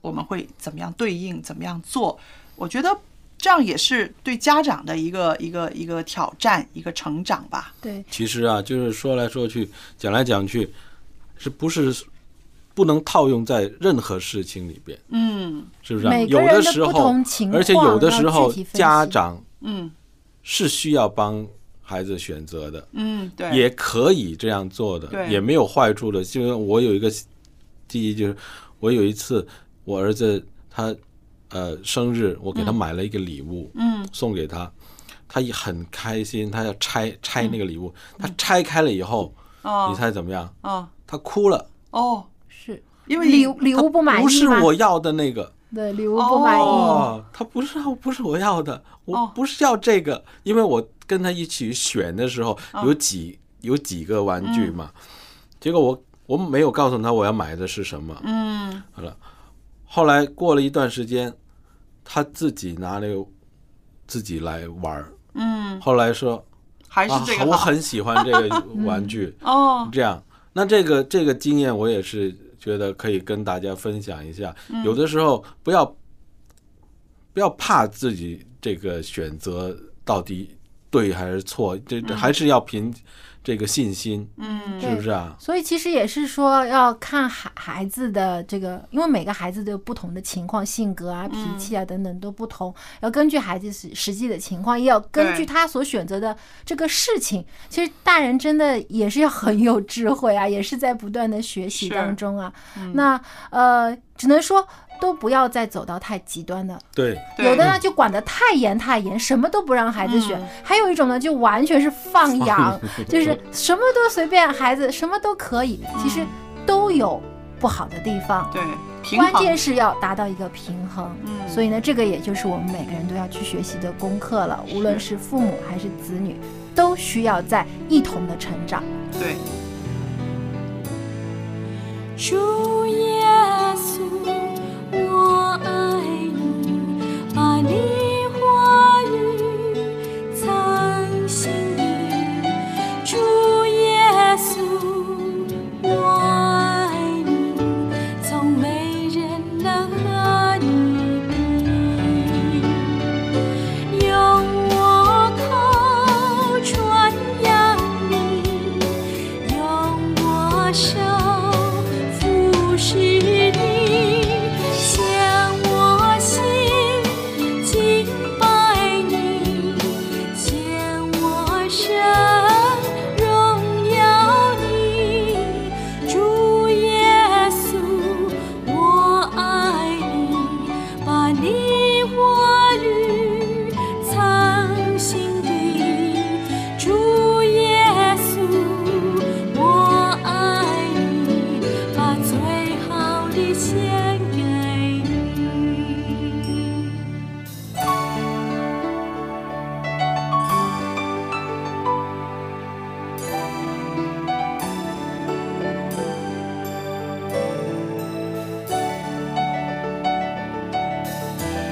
S2: 我们会怎么样对应，怎么样做？我觉得这样也是对家长的一个一个一个挑战，一个成长吧。
S1: 对，
S3: 其实啊，就是说来说去，讲来讲去，是不是不能套用在任何事情里边？
S2: 嗯。
S3: 是不是啊、有
S1: 的
S3: 时候，而且有的时候家长
S2: 嗯。
S3: 是需要帮孩子选择的，
S2: 嗯，对，
S3: 也可以这样做的，
S2: 对。
S3: 也没有坏处的。因为我有一个记忆，就是我有一次我儿子他呃生日，我给他买了一个礼物，
S2: 嗯。
S3: 送给他，他也很开心，他要拆拆那个礼物，
S2: 嗯。
S3: 他拆开了以后，
S2: 哦。
S3: 你猜怎么样？
S2: 哦。
S3: 他哭了，
S2: 哦，
S1: 是
S2: 因为
S1: 礼物礼物不满意
S3: 不是我要的那个。
S1: 对礼物不满意，
S3: 哦，他不是不是我要的，我
S2: 哦。
S3: 不是要这个，因为我跟他一起选的时候
S2: 哦。
S3: 有几有几个玩具嘛，结果我我没有告诉他我要买的是什么，
S2: 嗯。
S3: 好了，后来过了一段时间，他自己拿那个自己来玩儿，
S2: 嗯，
S3: 后来说
S2: 还是
S3: 啊
S2: 这个好
S3: 我很喜欢这个 [LAUGHS] 玩具，
S2: 哦，
S3: 这样，那这个这个经验我也是觉得可以跟大家分享一下。
S2: 嗯
S3: 有的时候不要不要怕自己这个选择到底对还是错，这这还是要凭这个信心，
S2: 嗯
S3: 是不是啊？
S1: 所以其实也是说要看孩孩子的这个，因为每个孩子都有不同的情况、性格啊、脾气啊等等都不同，要根据孩子实实际的情况，也要根据他所选择的这个事情。其实大人真的也是要很有智慧啊，[LAUGHS] 也是在不断的学习当中啊。
S2: 嗯。
S1: 那呃，只能说都不要再走到太极端的
S3: 对，
S1: 有的呢就管得太严太严，什么都不让孩子选；
S2: 嗯。
S1: 还有一种呢就完全是放养，[LAUGHS] 就是什么都随便，孩子什么都可以。其实都有不好的地方，
S2: 对，
S1: 关键是要达到一个平衡。
S2: 嗯
S1: 所以呢，这个也就是我们每个人都要去学习的功课了，无论是父母还是子女，都需要在一同的成长。
S2: 对。
S6: 主耶稣，我爱你，把你我。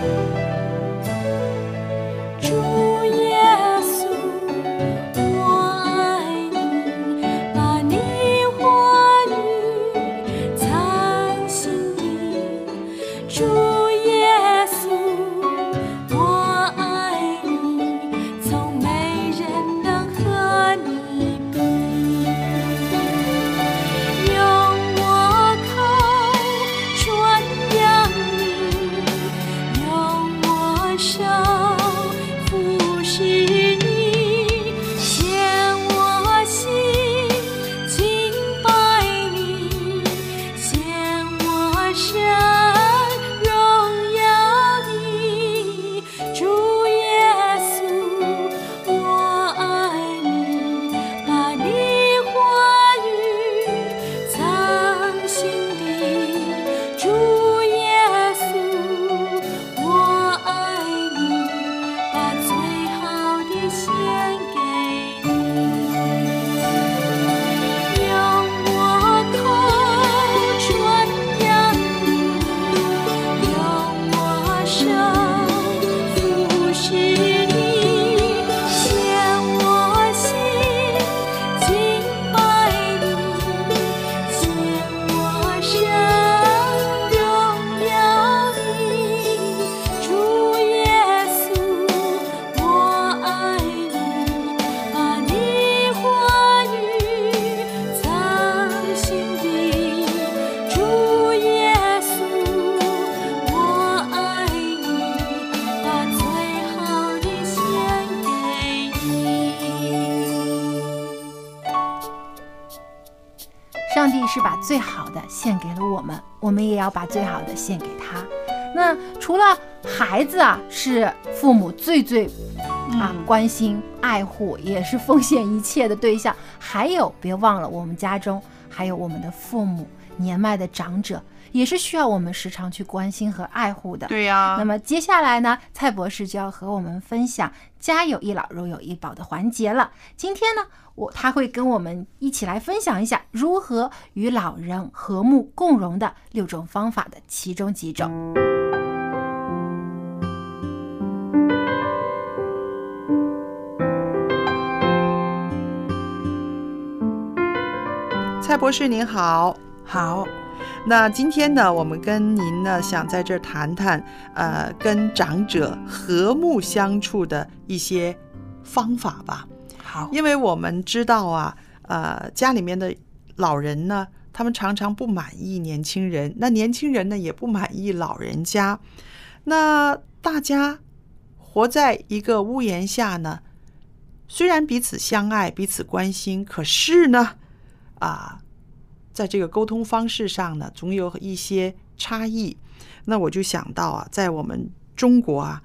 S6: 主
S1: 上帝是把最好的献给了我们，我们也要把最好的献给他。那除了孩子啊，是父母最最啊关心、爱护，也是奉献一切的对象。还有，别忘了我们家中还有我们的父母、年迈的长者，也是需要我们时常去关心和爱护的。
S2: 对呀
S1: 那么接下来呢，蔡博士就要和我们分享“家有一老，如有一宝”的环节了。今天呢，我他会跟我们一起来分享一下如何与老人和睦共融的六种方法的其中几种。
S2: 蔡博士您好，
S7: 好。
S2: 那今天呢，我们跟您呢想在这儿谈谈，呃，跟长者和睦相处的一些方法吧。
S7: 好，
S2: 因为我们知道啊，呃，家里面的老人呢，他们常常不满意年轻人，那年轻人呢也不满意老人家，那大家活在一个屋檐下呢，虽然彼此相爱、彼此关心，可是呢，啊，在这个沟通方式上呢，总有一些差异。那我就想到啊，在我们中国啊，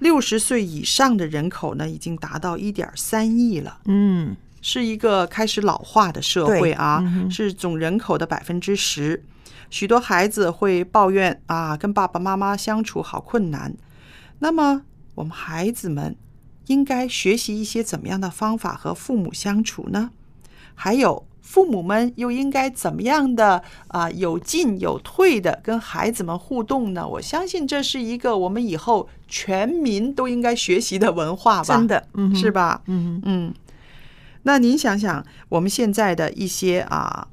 S2: 六十岁以上的人口呢，已经达到一点三亿了。
S7: 嗯，
S2: 是一个开始老化的社会啊，
S7: 嗯
S2: 是总人口的百分之十。许多孩子会抱怨啊，跟爸爸妈妈相处好困难。那么，我们孩子们应该学习一些怎么样的方法和父母相处呢？还有，父母们又应该怎么样的啊、有进有退的跟孩子们互动呢？我相信这是一个我们以后全民都应该学习的文化吧，
S7: 真的，嗯
S2: 是？吧？
S7: 嗯
S2: 嗯，那您想想，我们现在的一些啊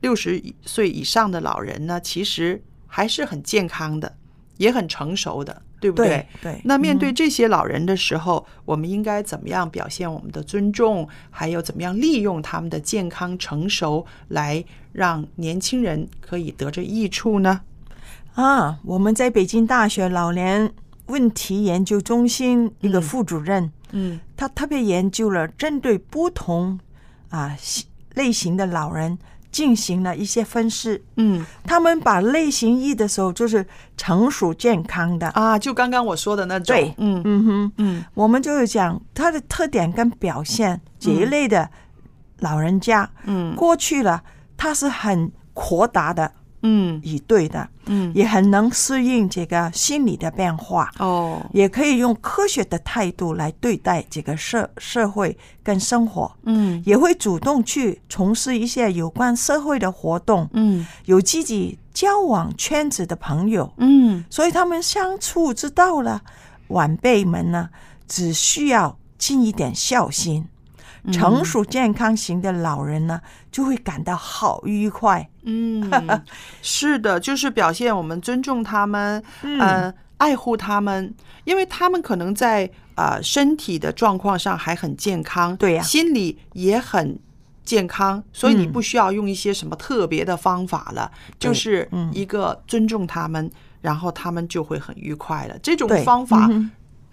S2: 六十岁以上的老人呢，其实还是很健康的，也很成熟的，对不
S7: 对对？
S2: 那面对
S7: 嗯。
S2: 这些老人的时候，我们应该怎么样表现我们的尊重，还有怎么样利用他们的健康成熟，来让年轻人可以得着益处呢？
S7: 啊，我们在北京大学老年问题研究中心一个
S2: 嗯。
S7: 副主任，
S2: 嗯。
S7: 他特别研究了针对不同啊类型的老人进行了一些分析。
S2: 嗯。
S7: 他们把类型一的时候就是成熟健康的，
S2: 啊，就刚刚我说的那种，
S7: 对
S2: 嗯。
S7: 嗯哼，
S2: 嗯。
S7: 我们就是讲它的特点跟表现这一类的老人家，
S2: 嗯。
S7: 过去了他是很豁达的
S2: 嗯
S7: 以对的，
S2: 嗯，
S7: 也很能适应这个心理的变化。
S2: 哦，
S7: 也可以用科学的态度来对待这个社社会跟生活，
S2: 嗯
S7: 也会主动去从事一些有关社会的活动，
S2: 嗯
S7: 有自己交往圈子的朋友，
S2: 嗯
S7: 所以他们相处之道了。晚辈们呢，只需要尽一点孝心。成熟健康型的老人呢，就会感到好愉快。
S2: 嗯，[LAUGHS] 是的，就是表现我们尊重他们，
S7: 嗯。
S2: 呃，爱护他们，因为他们可能在呃身体的状况上还很健康，
S7: 对呀。
S2: 心理也很健康，所以你
S7: 嗯
S2: 不需要用一些什么特别的方法了，
S7: 对
S2: 就是
S7: 嗯。
S2: 一个尊重他们，然后他们就会很愉快了。这种方法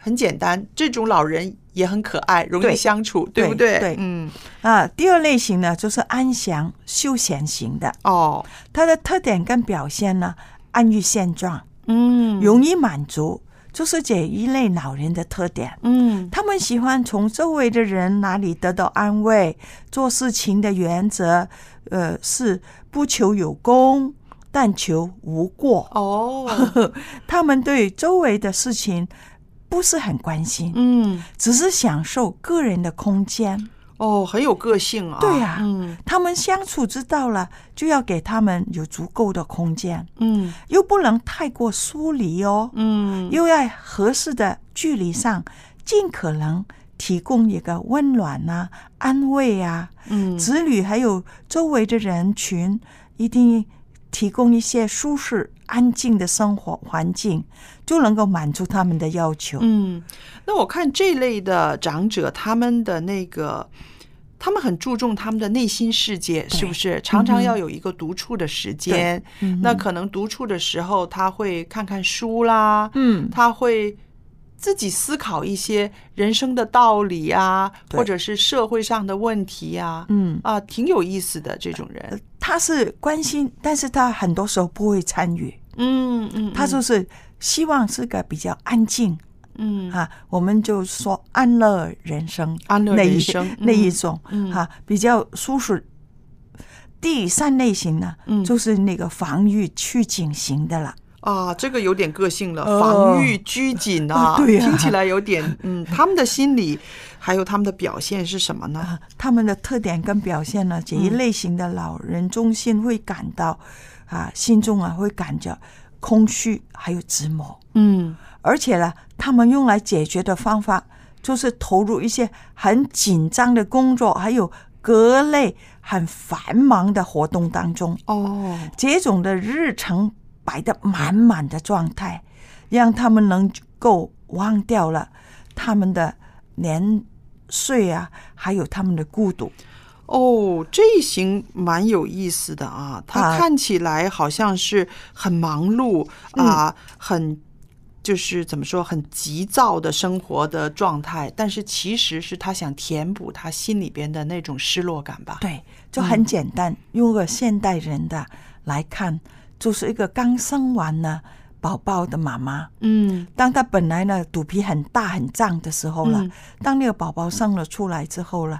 S2: 很简单，这种老人也很可爱，容易相处，对不
S7: 对？对。
S2: 嗯，
S7: 啊，第二类型呢，就是安详休闲型的，
S2: 哦，
S7: 它的特点跟表现呢，安于现状，
S2: 嗯，
S7: 容易满足，就是这一类老人的特点。
S2: 嗯。
S7: 他们喜欢从周围的人那里得到安慰，做事情的原则，呃，是不求有功，但求无过。
S2: 哦，[LAUGHS]
S7: 他们对周围的事情不是很关心，
S2: 嗯。
S7: 只是享受个人的空间。
S2: 哦，很有个性啊。
S7: 对啊
S2: 嗯
S7: 他们相处之道了，就要给他们有足够的空间，
S2: 嗯
S7: 又不能太过疏离哦，
S2: 嗯
S7: 又在合适的距离上，尽可能提供一个温暖啊、安慰啊。
S2: 嗯
S7: 子女还有周围的人群，一定提供一些舒适、安静的生活环境，就能够满足他们的要求。
S2: 嗯，那我看这类的长者，他们的那个。他们很注重他们的内心世界，是不是？常常要有一个独处的时间。
S7: 嗯
S2: 那可能独处的时候，他会看看书啦，
S7: 嗯
S2: 他会自己思考一些人生的道理啊，或者是社会上的问题啊，
S7: 嗯，
S2: 啊，挺有意思的这种人。
S7: 他是关心，但是他很多时候不会参与，
S2: 嗯嗯，
S7: 他就是希望是个比较安静
S2: 嗯。
S7: 啊，我们就说安乐人生，
S2: 安乐人生 [LAUGHS]
S7: 那一
S2: 嗯
S7: 种
S2: 嗯。
S7: 哈、比较舒适。第三类型呢，
S2: 嗯。
S7: 就是那个防御拘谨型的了。
S2: 啊，这个有点个性了，
S7: 哦。
S2: 防御拘谨啊，
S7: 对呀
S2: 听起来有点 [LAUGHS] 嗯，他们的心理还有他们的表现是什么呢？
S7: 啊，他们的特点跟表现呢，这一类型的老人中心会感到啊，心中啊会感觉空虚，还有折磨。
S2: 嗯
S7: 而且呢，他们用来解决的方法就是投入一些很紧张的工作，还有各类很繁忙的活动当中。
S2: 哦，
S7: 这种的日程摆得满满的状态，让他们能够忘掉了他们的年岁啊，还有他们的孤独。
S2: 哦，这一行蛮有意思的啊，他
S7: 啊
S2: 看起来好像是很忙碌啊，很就是怎么说，很急躁的生活的状态，但是其实是他想填补他心里边的那种失落感吧。
S7: 对，就很简单，用个现代人的来看，就是一个刚生完呢宝宝的妈妈。
S2: 嗯
S7: 当她本来呢肚皮很大很胀的时候了，
S2: 嗯
S7: 当那个宝宝生了出来之后了，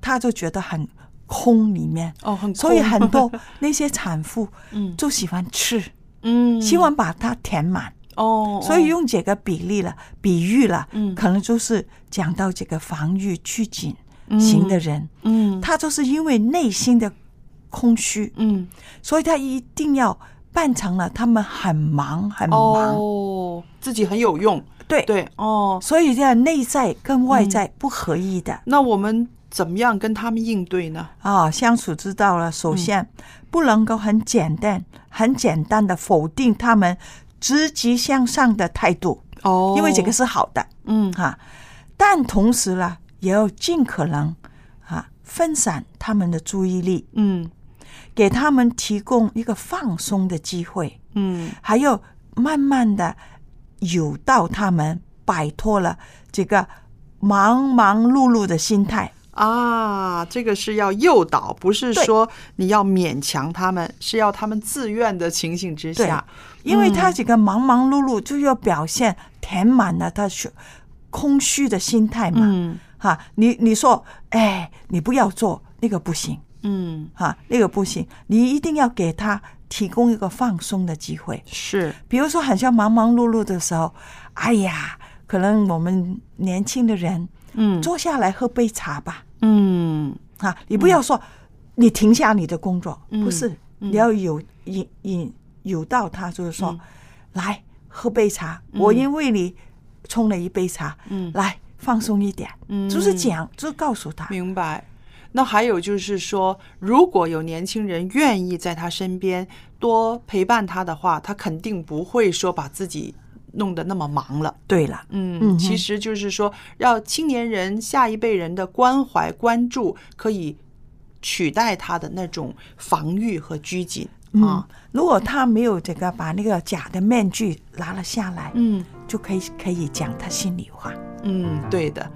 S7: 她就觉得很空里面。
S2: 哦，很
S7: 所以很多 [LAUGHS] 那些产妇
S2: 嗯。
S7: 就喜欢吃，
S2: 嗯。
S7: 希望把它填满。
S2: 哦，
S7: 所以用这个比例了，比喻了，
S2: 嗯。
S7: 可能就是讲到这个防御拘谨型的人，
S2: 嗯。
S7: 他就是因为内心的空虚，
S2: 嗯。
S7: 所以他一定要扮成了他们很忙很忙，
S2: 哦，自己很有用。
S7: 对。
S2: 对哦，
S7: 所以这样内在跟外在不合一的。
S2: 那我们怎么样跟他们应对呢？
S7: 啊、相处之道了。首先，不能够很简单、很简单的否定他们积极向上的态度，
S2: 哦
S7: 因为这个是好的，
S2: 嗯
S7: 哈、但同时呢，也要尽可能啊分散他们的注意力，
S2: 嗯
S7: 给他们提供一个放松的机会，
S2: 嗯
S7: 还有慢慢的诱导他们摆脱了这个忙忙碌碌的心态。
S2: 啊，这个是要诱导，不是说你要勉强他们，是要他们自愿的情形之
S7: 对
S2: 下。
S7: 因为他这个忙忙碌碌，就要表现填满了他虚空虚的心态嘛。
S2: 嗯
S7: 哈，你你说，哎，你不要做那个不行，
S2: 嗯，
S7: 哈，那个不行，你一定要给他提供一个放松的机会。
S2: 是，
S7: 比如说，好像忙忙碌碌的时候，哎呀，可能我们年轻的人，
S2: 嗯
S7: 坐下来喝杯茶吧，
S2: 嗯
S7: 啊，你不要说你停下你的工作，
S2: 嗯。
S7: 不是，
S2: 嗯。
S7: 你要有引引诱到他，就是说，来喝杯茶，
S2: 嗯。
S7: 我因为你冲了一杯茶，
S2: 嗯。
S7: 来放松一点，
S2: 嗯。
S7: 就是讲，就是告诉他，
S2: 明白。那还有就是说，如果有年轻人愿意在他身边多陪伴他的话，他肯定不会说把自己弄得那么忙了。
S7: 对了，
S2: 嗯，
S7: 嗯
S2: 其实就是说，让青年人、下一辈人的关怀、关注，可以取代他的那种防御和拘谨
S7: 嗯
S2: 啊。，
S7: 如果他没有这个把那个假的面具拿了下来，
S2: 嗯
S7: 就可以可以讲他心里话。
S2: 嗯，对的。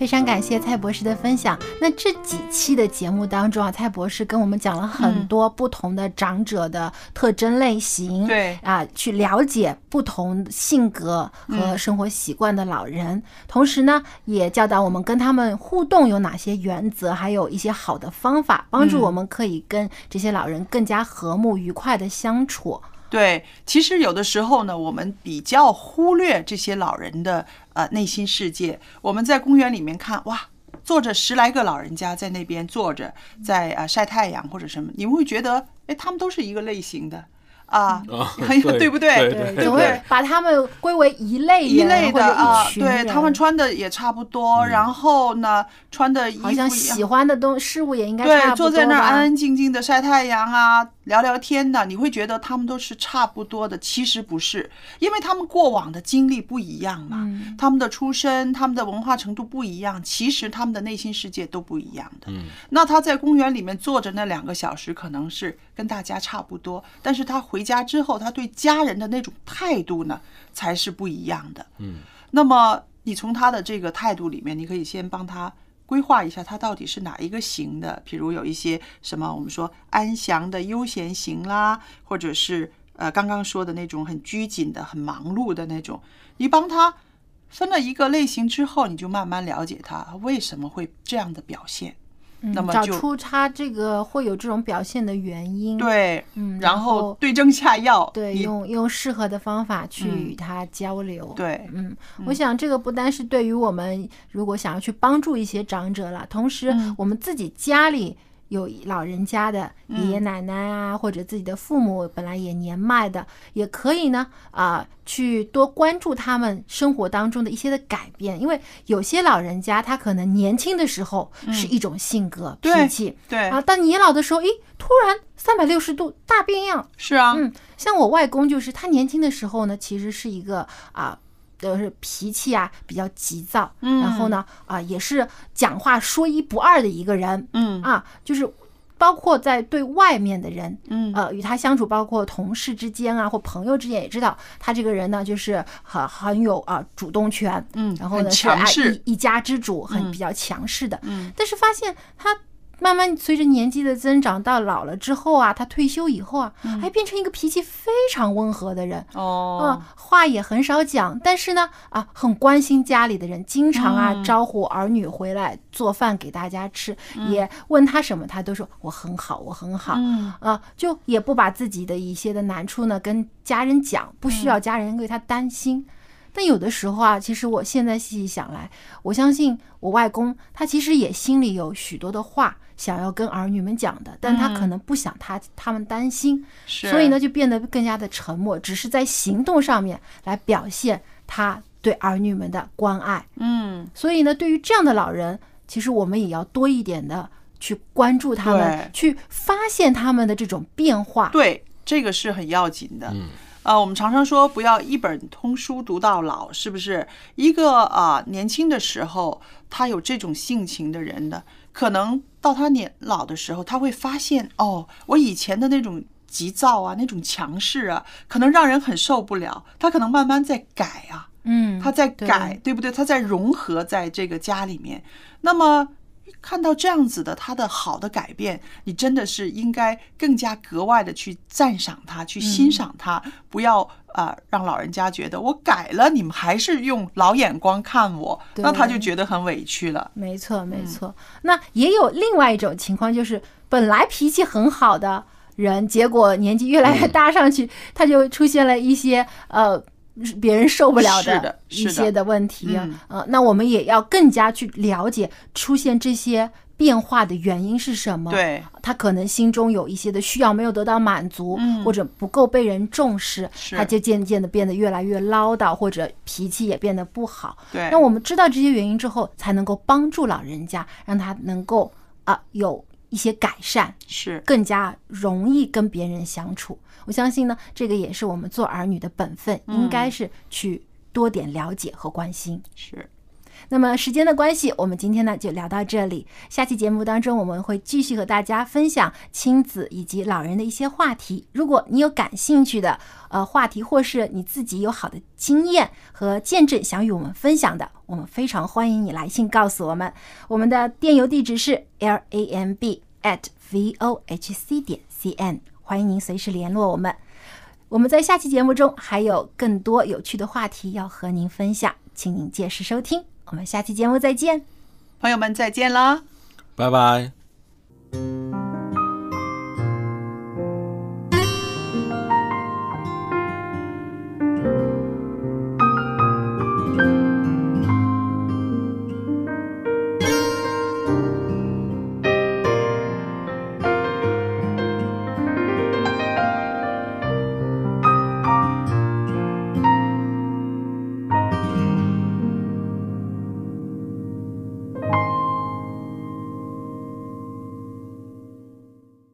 S1: 非常感谢蔡博士的分享。那这几期的节目当中啊，蔡博士跟我们讲了很多不同的长者的特征类型，
S2: 对。
S1: 啊，去了解不同性格和
S2: 嗯。
S1: 生活习惯的老人，同时呢，也教导我们跟他们互动有哪些原则，还有一些好的方法，帮助
S2: 嗯。
S1: 我们可以跟这些老人更加和睦愉快的相处。
S2: 对，其实有的时候呢，我们比较忽略这些老人的呃内心世界。我们在公园里面看，哇，坐着十来个老人家在那边坐着，在啊、呃晒太阳或者什么，你会觉得，哎，他们都是一个类型的啊，
S3: 啊
S2: 很 [LAUGHS]
S3: 对
S2: 对不对？
S3: 对
S1: 对？把他们归为一类
S2: 一类的啊，对他们穿的也差不多，然后呢，穿的衣服
S1: 好像。喜欢的东事物也应该
S2: 对，坐在那儿安安静静的晒太阳啊，聊聊天的，你会觉得他们都是差不多的，其实不是，因为他们过往的经历不一样嘛，
S1: 嗯
S2: 他们的出身、他们的文化程度不一样，其实他们的内心世界都不一样的。
S3: 嗯，
S2: 那他在公园里面坐着那两个小时，可能是跟大家差不多，但是他回家之后，他对家人的那种态度呢，才是不一样的。
S3: 嗯，
S2: 那么你从他的这个态度里面，你可以先帮他规划一下，他到底是哪一个型的。比如有一些什么，我们说安详的悠闲型啦，或者是呃刚刚说的那种很拘谨的、很忙碌的那种，你帮他分了一个类型之后，你就慢慢了解他为什么会这样的表现。那么找
S1: 出他这个会有这种表现的原因，，
S2: 对，
S1: 嗯，
S2: 然
S1: 后
S2: 后对症下药，
S1: 对，用用适合的方法去
S2: 嗯
S1: 与他交流。
S2: 对
S1: 嗯，我想这个不单是对于我们如果想要去帮助一些长者了，同时
S2: 嗯
S1: 我们自己家里有老人家的爷爷奶奶啊，或者自己的父母本来也年迈的，也可以呢啊、去多关注他们生活当中的一些的改变，因为有些老人家他可能年轻的时候是一种性格、
S2: 对
S1: 脾气，
S2: 对
S1: 啊，到年老的时候，诶，突然三百六十度大变样，
S2: 是啊，
S1: 嗯，像我外公就是他年轻的时候呢，其实是一个啊。就是脾气啊比较急躁，
S2: 嗯。
S1: 然后呢啊也是讲话说一不二的一个人，
S2: 嗯。
S1: 啊，就是包括在对外面的人，
S2: 嗯。
S1: 呃，与他相处，包括同事之间啊或朋友之间，也知道他这个人呢，就是很很有啊主动权，
S2: 嗯
S1: 然后呢
S2: 很
S1: 是一一家之主，很
S2: 嗯。
S1: 比较强势的，
S2: 嗯。
S1: 但是发现他慢慢随着年纪的增长，到老了之后啊，他退休以后啊，还变成一个脾气非常温和的人。
S2: 嗯哦
S1: 啊，话也很少讲，但是呢，啊，很关心家里的人，经常啊、
S2: 嗯
S1: 招呼儿女回来做饭给大家吃，
S2: 嗯
S1: 也问他什么，他都说我很好，我很好。
S2: 嗯
S1: 啊，就也不把自己的一些的难处呢跟家人讲，不需要家人为他担心。但有的时候啊，其实我现在细细想来，我相信我外公他其实也心里有许多的话想要跟儿女们讲的，但他可能不想他他们担心，所以呢就变得更加的沉默，只是在行动上面来表现他对儿女们的关爱。
S2: 嗯，
S1: 所以呢，对于这样的老人，其实我们也要多一点的去关注他们，去发现他们的这种变化。
S2: 对，这个是很要紧的。
S3: 嗯
S2: 呃，我们常常说不要一本通书读到老，是不是？一个啊、年轻的时候他有这种性情的人呢，可能到他年老的时候，他会发现哦，我以前的那种急躁啊，那种强势啊，可能让人很受不了。他可能慢慢在改啊，
S1: 嗯，
S2: 他在
S1: 对
S2: 改，对不对？他在融合在这个家里面。那么看到这样子的他的好的改变，你真的是应该更加格外的去赞赏他，去欣赏他，不要呃让老人家觉得我改了，你们还是用老眼光看我，那他就觉得很委屈了。
S1: 没错，没错。那也有另外一种情况，就是本来脾气很好的人，结果年纪越来越大上去，他就出现了一些呃。别人受不了
S2: 的
S1: 一些的问题，
S2: 嗯
S1: 呃，那我们也要更加去了解出现这些变化的原因是什么。
S2: 对，
S1: 他可能心中有一些的需要没有得到满足，
S2: 嗯
S1: 或者不够被人重视，他就渐渐的变得越来越唠叨，或者脾气也变得不好。
S2: 对
S1: 那我们知道这些原因之后，才能够帮助老人家，让他能够啊、有一些改善，
S2: 是
S1: 更加容易跟别人相处。我相信呢，这个也是我们做儿女的本分，
S2: 嗯
S1: 应该是去多点了解和关心。
S2: 是。
S1: 那么时间的关系，我们今天呢就聊到这里。下期节目当中，我们会继续和大家分享亲子以及老人的一些话题。如果你有感兴趣的呃话题，或是你自己有好的经验和见证想与我们分享的，我们非常欢迎你来信告诉我们。我们的电邮地址是 l a m b at v o h c 点 c n，欢迎您随时联络我们。我们在下期节目中还有更多有趣的话题要和您分享，请您届时收听。我们下期节目再见。
S2: 朋友们再见啦。
S3: 拜拜。